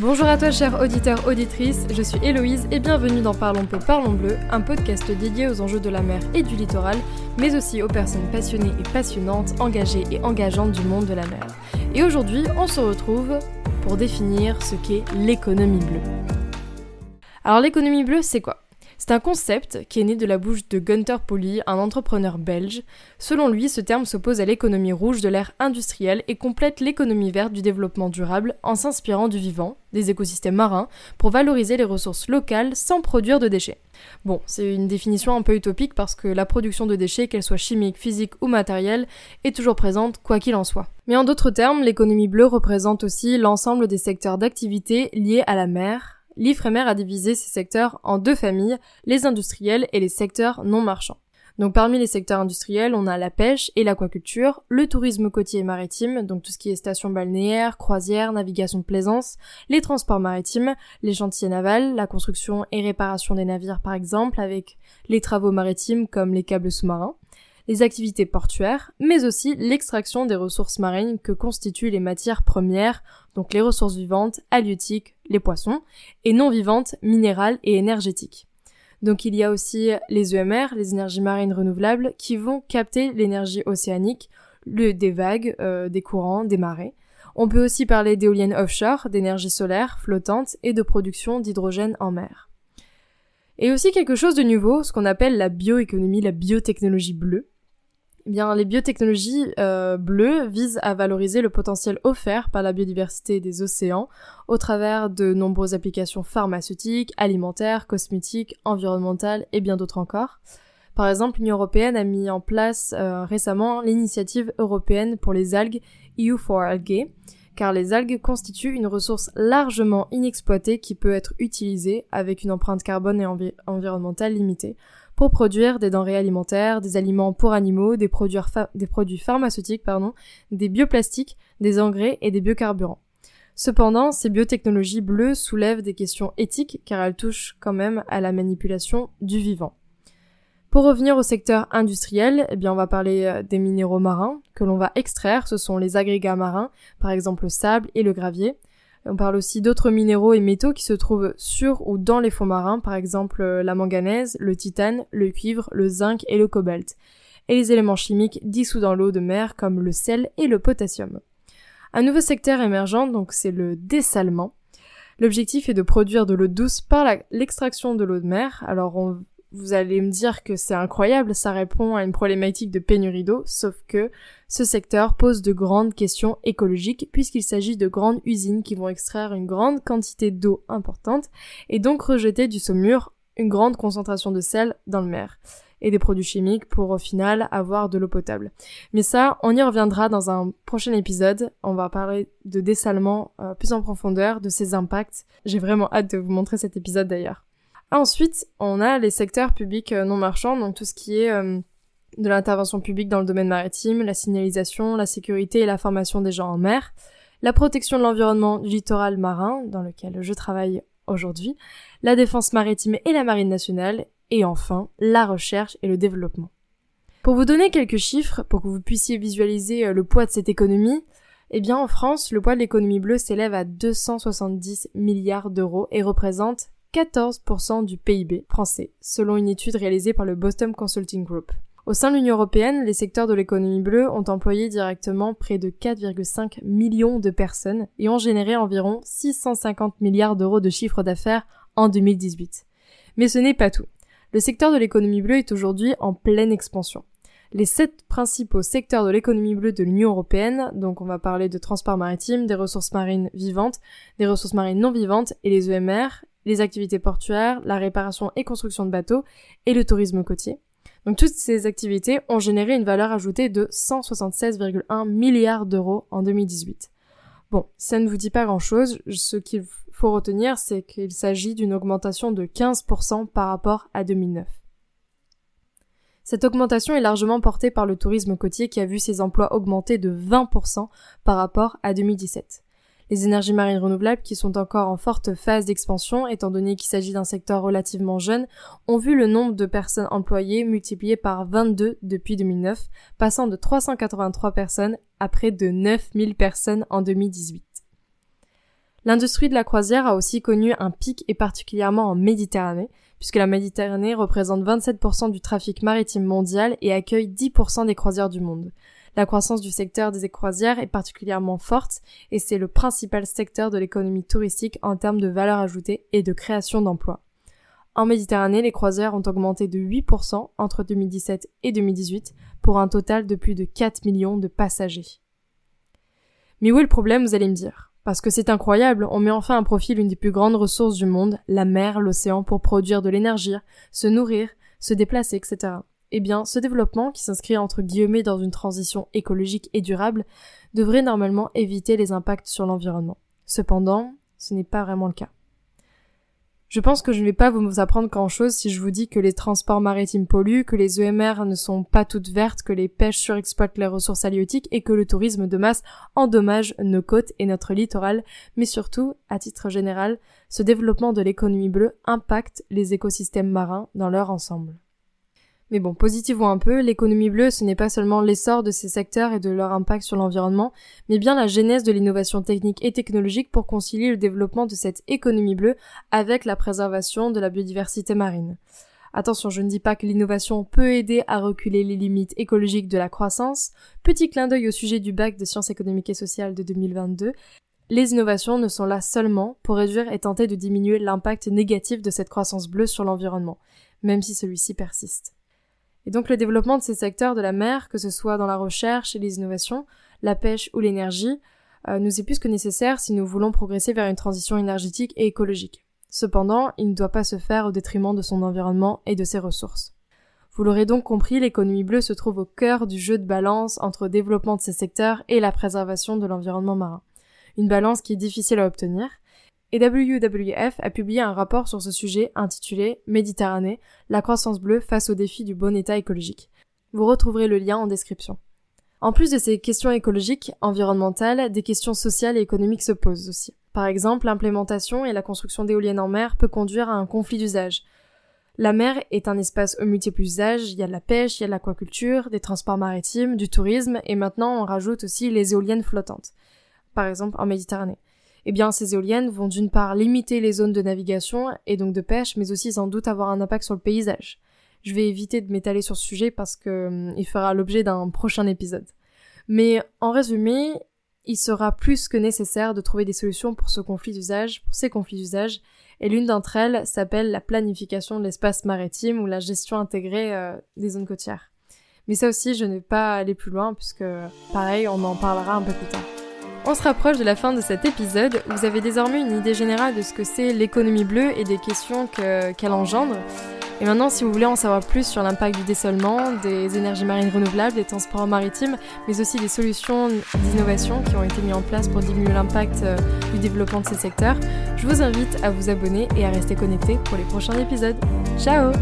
Bonjour à toi chers auditeurs, auditrices, je suis Héloïse et bienvenue dans Parlons peu, Parlons bleu, un podcast dédié aux enjeux de la mer et du littoral, mais aussi aux personnes passionnées et passionnantes, engagées et engageantes du monde de la mer. Et aujourd'hui, on se retrouve pour définir ce qu'est l'économie bleue. Alors l'économie bleue, c'est quoi? C'est un concept qui est né de la bouche de Gunther Pauli, un entrepreneur belge. Selon lui, ce terme s'oppose à l'économie rouge de l'ère industrielle et complète l'économie verte du développement durable en s'inspirant du vivant, des écosystèmes marins, pour valoriser les ressources locales sans produire de déchets. Bon, c'est une définition un peu utopique parce que la production de déchets, qu'elle soit chimique, physique ou matérielle, est toujours présente quoi qu'il en soit. Mais en d'autres termes, l'économie bleue représente aussi l'ensemble des secteurs d'activité liés à la mer, l'Ifremer a divisé ces secteurs en deux familles, les industriels et les secteurs non marchands. Donc parmi les secteurs industriels, on a la pêche et l'aquaculture, le tourisme côtier et maritime, donc tout ce qui est station balnéaire, croisière, navigation de plaisance, les transports maritimes, les chantiers navals, la construction et réparation des navires par exemple, avec les travaux maritimes comme les câbles sous-marins, les activités portuaires, mais aussi l'extraction des ressources marines que constituent les matières premières, donc les ressources vivantes, halieutiques, les poissons, et non vivantes, minérales et énergétiques. Donc il y a aussi les EMR, les énergies marines renouvelables, qui vont capter l'énergie océanique, le, des vagues, euh, des courants, des marées. On peut aussi parler d'éoliennes offshore, d'énergie solaire, flottante et de production d'hydrogène en mer. Et aussi quelque chose de nouveau, ce qu'on appelle la bioéconomie, la biotechnologie bleue. Bien, les biotechnologies euh, bleues visent à valoriser le potentiel offert par la biodiversité des océans au travers de nombreuses applications pharmaceutiques, alimentaires, cosmétiques, environnementales et bien d'autres encore. Par exemple, l'Union européenne a mis en place euh, récemment l'initiative européenne pour les algues EU4Algae, car les algues constituent une ressource largement inexploitée qui peut être utilisée avec une empreinte carbone et environnementale limitée pour produire des denrées alimentaires, des aliments pour animaux, des produits, pharmaceutiques, pardon, des bioplastiques, des engrais et des biocarburants. Cependant, ces biotechnologies bleues soulèvent des questions éthiques car elles touchent quand même à la manipulation du vivant. Pour revenir au secteur industriel, eh bien on va parler euh, des minéraux marins que l'on va extraire, ce sont les agrégats marins, par exemple le sable et le gravier, on parle aussi d'autres minéraux et métaux qui se trouvent sur ou dans les fonds marins, par exemple euh, la manganèse, le titane, le cuivre, le zinc et le cobalt, et les éléments chimiques dissous dans l'eau de mer comme le sel et le potassium. Un nouveau secteur émergent, donc c'est le dessalement. L'objectif est de produire de l'eau douce par l'extraction de l'eau de mer. Alors on vous allez me dire que c'est incroyable, ça répond à une problématique de pénurie d'eau, sauf que ce secteur pose de grandes questions écologiques puisqu'il s'agit de grandes usines qui vont extraire une grande quantité d'eau importante et donc rejeter du saumur une grande concentration de sel dans le mer et des produits chimiques pour au final avoir de l'eau potable. Mais ça, on y reviendra dans un prochain épisode. On va parler de dessalement euh, plus en profondeur, de ses impacts. J'ai vraiment hâte de vous montrer cet épisode d'ailleurs. Ensuite, on a les secteurs publics euh, non marchands, donc tout ce qui est euh, de l'intervention publique dans le domaine maritime, la signalisation, la sécurité et la formation des gens en mer, la protection de l'environnement littoral marin, dans lequel je travaille aujourd'hui, la défense maritime et la marine nationale, et enfin la recherche et le développement. Pour vous donner quelques chiffres, pour que vous puissiez visualiser euh, le poids de cette économie, eh bien en France, le poids de l'économie bleue s'élève à 270 milliards d'euros et représente 14% du PIB français, selon une étude réalisée par le Boston Consulting Group. Au sein de l'Union européenne, les secteurs de l'économie bleue ont employé directement près de 4,5 millions de personnes et ont généré environ 650 milliards d'euros de chiffre d'affaires en 2018. Mais ce n'est pas tout. Le secteur de l'économie bleue est aujourd'hui en pleine expansion. Les sept principaux secteurs de l'économie bleue de l'Union européenne, donc on va parler de transport maritime, des ressources marines vivantes, des ressources marines non vivantes et les EMR, les activités portuaires, la réparation et construction de bateaux et le tourisme côtier. Donc toutes ces activités ont généré une valeur ajoutée de 176,1 milliards d'euros en 2018. Bon, ça ne vous dit pas grand-chose, ce qu'il faut retenir, c'est qu'il s'agit d'une augmentation de 15% par rapport à 2009. Cette augmentation est largement portée par le tourisme côtier qui a vu ses emplois augmenter de 20% par rapport à 2017. Les énergies marines renouvelables, qui sont encore en forte phase d'expansion, étant donné qu'il s'agit d'un secteur relativement jeune, ont vu le nombre de personnes employées multiplié par 22 depuis 2009, passant de 383 personnes à près de 9000 personnes en 2018. L'industrie de la croisière a aussi connu un pic et particulièrement en Méditerranée, puisque la Méditerranée représente 27% du trafic maritime mondial et accueille 10% des croisières du monde. La croissance du secteur des croisières est particulièrement forte et c'est le principal secteur de l'économie touristique en termes de valeur ajoutée et de création d'emplois. En Méditerranée, les croisières ont augmenté de 8% entre 2017 et 2018 pour un total de plus de 4 millions de passagers. Mais où est le problème, vous allez me dire? Parce que c'est incroyable, on met enfin à profit l'une des plus grandes ressources du monde, la mer, l'océan, pour produire de l'énergie, se nourrir, se déplacer, etc. Eh bien, ce développement, qui s'inscrit entre guillemets dans une transition écologique et durable, devrait normalement éviter les impacts sur l'environnement. Cependant, ce n'est pas vraiment le cas. Je pense que je ne vais pas vous apprendre grand chose si je vous dis que les transports maritimes polluent, que les EMR ne sont pas toutes vertes, que les pêches surexploitent les ressources halieutiques et que le tourisme de masse endommage nos côtes et notre littoral, mais surtout, à titre général, ce développement de l'économie bleue impacte les écosystèmes marins dans leur ensemble. Mais bon, positivons un peu, l'économie bleue, ce n'est pas seulement l'essor de ces secteurs et de leur impact sur l'environnement, mais bien la genèse de l'innovation technique et technologique pour concilier le développement de cette économie bleue avec la préservation de la biodiversité marine. Attention, je ne dis pas que l'innovation peut aider à reculer les limites écologiques de la croissance. Petit clin d'œil au sujet du bac de sciences économiques et sociales de 2022. Les innovations ne sont là seulement pour réduire et tenter de diminuer l'impact négatif de cette croissance bleue sur l'environnement, même si celui-ci persiste. Et donc le développement de ces secteurs de la mer, que ce soit dans la recherche et les innovations, la pêche ou l'énergie, euh, nous est plus que nécessaire si nous voulons progresser vers une transition énergétique et écologique. Cependant, il ne doit pas se faire au détriment de son environnement et de ses ressources. Vous l'aurez donc compris, l'économie bleue se trouve au cœur du jeu de balance entre le développement de ces secteurs et la préservation de l'environnement marin. Une balance qui est difficile à obtenir, et WWF a publié un rapport sur ce sujet intitulé Méditerranée, la croissance bleue face aux défis du bon état écologique. Vous retrouverez le lien en description. En plus de ces questions écologiques, environnementales, des questions sociales et économiques se posent aussi. Par exemple, l'implémentation et la construction d'éoliennes en mer peut conduire à un conflit d'usage. La mer est un espace aux multiples usages, il y a de la pêche, il y a de l'aquaculture, des transports maritimes, du tourisme, et maintenant on rajoute aussi les éoliennes flottantes. Par exemple en Méditerranée eh bien ces éoliennes vont d'une part limiter les zones de navigation et donc de pêche, mais aussi sans doute avoir un impact sur le paysage. Je vais éviter de m'étaler sur ce sujet parce que hum, il fera l'objet d'un prochain épisode. Mais en résumé, il sera plus que nécessaire de trouver des solutions pour ce conflit d'usage, pour ces conflits d'usage, et l'une d'entre elles s'appelle la planification de l'espace maritime ou la gestion intégrée euh, des zones côtières. Mais ça aussi, je ne vais pas aller plus loin puisque, pareil, on en parlera un peu plus tard. On se rapproche de la fin de cet épisode. Vous avez désormais une idée générale de ce que c'est l'économie bleue et des questions qu'elle engendre. Et maintenant, si vous voulez en savoir plus sur l'impact du dessolement, des énergies marines renouvelables, des transports maritimes, mais aussi des solutions d'innovation qui ont été mises en place pour diminuer l'impact euh, du développement de ces secteurs, je vous invite à vous abonner et à rester connecté pour les prochains épisodes. Ciao